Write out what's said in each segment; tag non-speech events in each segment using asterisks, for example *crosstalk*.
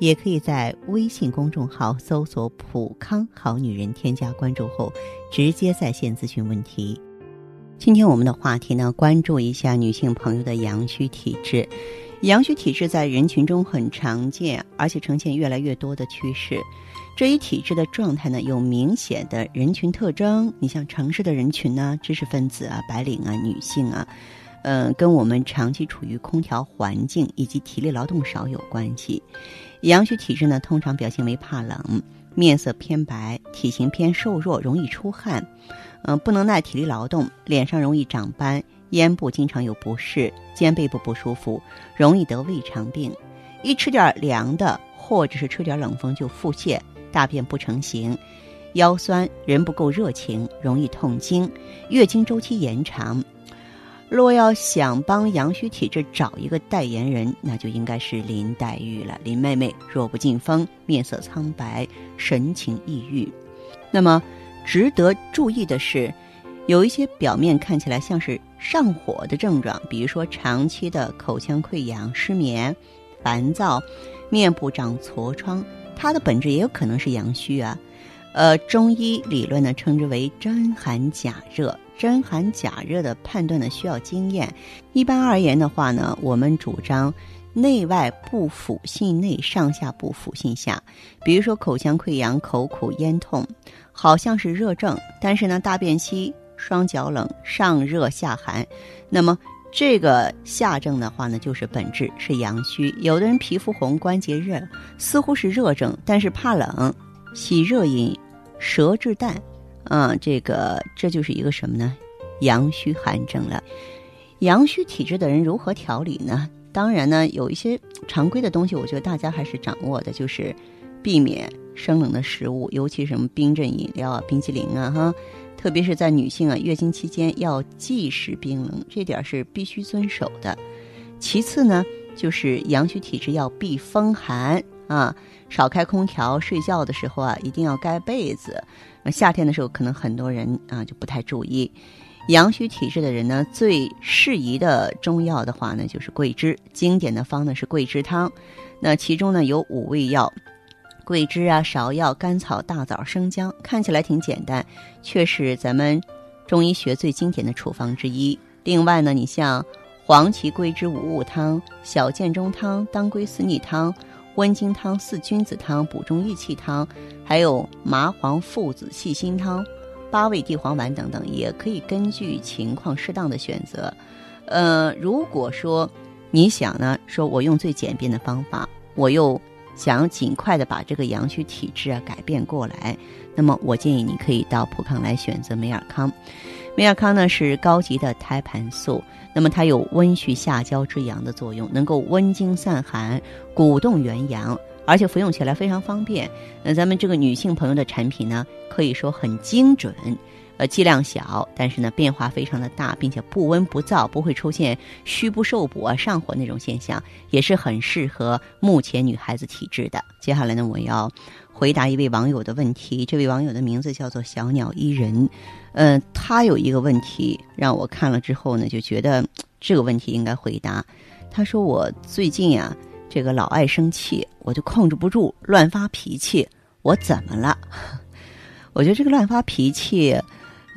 也可以在微信公众号搜索“普康好女人”，添加关注后，直接在线咨询问题。今天我们的话题呢，关注一下女性朋友的阳虚体质。阳虚体质在人群中很常见，而且呈现越来越多的趋势。这一体质的状态呢，有明显的人群特征。你像城市的人群呢，知识分子啊、白领啊、女性啊，嗯，跟我们长期处于空调环境以及体力劳动少有关系。阳虚体质呢，通常表现为怕冷，面色偏白，体型偏瘦弱，容易出汗，嗯，不能耐体力劳动，脸上容易长斑，咽部经常有不适，肩背部不舒服，容易得胃肠病。一吃点凉的，或者是吹点冷风就腹泻，大便不成形，腰酸，人不够热情，容易痛经，月经周期延长。若要想帮阳虚体质找一个代言人，那就应该是林黛玉了。林妹妹弱不禁风，面色苍白，神情抑郁。那么，值得注意的是，有一些表面看起来像是上火的症状，比如说长期的口腔溃疡、失眠、烦躁、面部长痤疮，它的本质也有可能是阳虚啊。呃，中医理论呢称之为真寒假热。真寒假热的判断呢，需要经验。一般而言的话呢，我们主张内外不腐性内，上下不腐性下。比如说口腔溃疡、口苦咽痛，好像是热症，但是呢，大便稀、双脚冷、上热下寒，那么这个下症的话呢，就是本质是阳虚。有的人皮肤红、关节热，似乎是热症，但是怕冷，喜热饮，舌质淡。啊，这个这就是一个什么呢？阳虚寒症了。阳虚体质的人如何调理呢？当然呢，有一些常规的东西，我觉得大家还是掌握的，就是避免生冷的食物，尤其什么冰镇饮料啊、冰激凌啊，哈。特别是在女性啊月经期间要忌食冰冷，这点是必须遵守的。其次呢，就是阳虚体质要避风寒啊，少开空调，睡觉的时候啊一定要盖被子。那夏天的时候，可能很多人啊就不太注意。阳虚体质的人呢，最适宜的中药的话呢，就是桂枝。经典的方呢是桂枝汤。那其中呢有五味药：桂枝啊、芍药、甘草、大枣、生姜。看起来挺简单，却是咱们中医学最经典的处方之一。另外呢，你像黄芪桂枝五物汤、小建中汤、当归四逆汤。温经汤、四君子汤、补中益气汤，还有麻黄附子细辛汤、八味地黄丸等等，也可以根据情况适当的选择。呃，如果说你想呢，说我用最简便的方法，我又想尽快的把这个阳虚体质啊改变过来，那么我建议你可以到普康来选择美尔康。美尔康呢是高级的胎盘素。那么它有温煦下焦之阳的作用，能够温经散寒、鼓动元阳，而且服用起来非常方便。那咱们这个女性朋友的产品呢，可以说很精准，呃，剂量小，但是呢变化非常的大，并且不温不燥，不会出现虚不受补啊、上火那种现象，也是很适合目前女孩子体质的。接下来呢，我要回答一位网友的问题，这位网友的名字叫做小鸟依人。嗯，他有一个问题让我看了之后呢，就觉得这个问题应该回答。他说：“我最近呀，这个老爱生气，我就控制不住乱发脾气，我怎么了？” *laughs* 我觉得这个乱发脾气，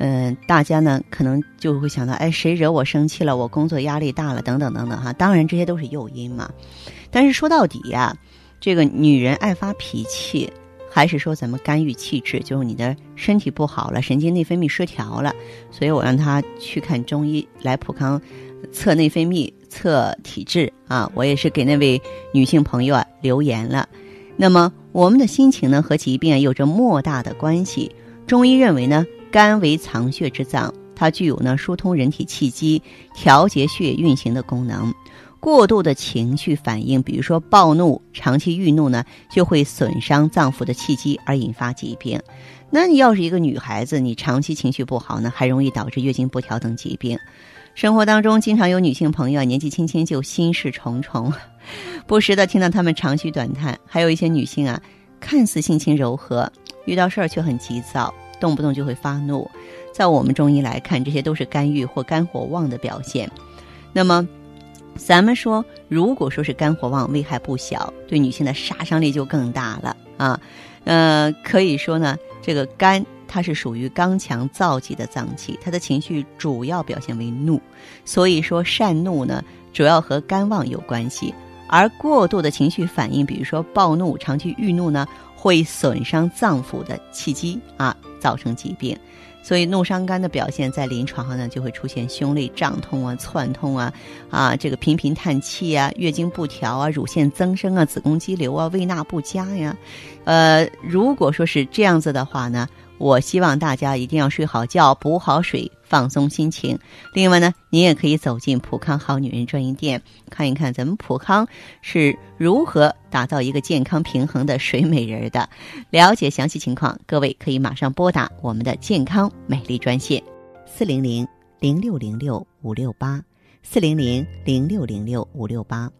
嗯，大家呢可能就会想到，哎，谁惹我生气了？我工作压力大了，等等等等哈。当然这些都是诱因嘛。但是说到底呀，这个女人爱发脾气。还是说咱们肝郁气滞，就是你的身体不好了，神经内分泌失调了，所以我让他去看中医，来普康测内分泌、测体质啊。我也是给那位女性朋友啊留言了。那么我们的心情呢和疾病有着莫大的关系。中医认为呢，肝为藏血之脏，它具有呢疏通人体气机、调节血液运行的功能。过度的情绪反应，比如说暴怒、长期郁怒呢，就会损伤脏腑的气机，而引发疾病。那你要是一个女孩子，你长期情绪不好呢，还容易导致月经不调等疾病。生活当中经常有女性朋友年纪轻轻就心事重重，*laughs* 不时的听到她们长吁短叹。还有一些女性啊，看似性情柔和，遇到事儿却很急躁，动不动就会发怒。在我们中医来看，这些都是肝郁或肝火旺的表现。那么，咱们说，如果说是肝火旺，危害不小，对女性的杀伤力就更大了啊。呃，可以说呢，这个肝。它是属于刚强燥急的脏器，它的情绪主要表现为怒，所以说善怒呢，主要和肝旺有关系。而过度的情绪反应，比如说暴怒、长期郁怒呢，会损伤脏腑的气机啊，造成疾病。所以怒伤肝的表现，在临床上呢，就会出现胸肋胀痛啊、窜痛啊、啊这个频频叹气啊、月经不调啊、乳腺增生啊、子宫肌瘤啊、胃纳不佳呀。呃，如果说是这样子的话呢？我希望大家一定要睡好觉，补好水，放松心情。另外呢，您也可以走进普康好女人专营店，看一看咱们普康是如何打造一个健康平衡的水美人儿的。了解详细情况，各位可以马上拨打我们的健康美丽专线：四零零零六零六五六八，四零零零六零六五六八。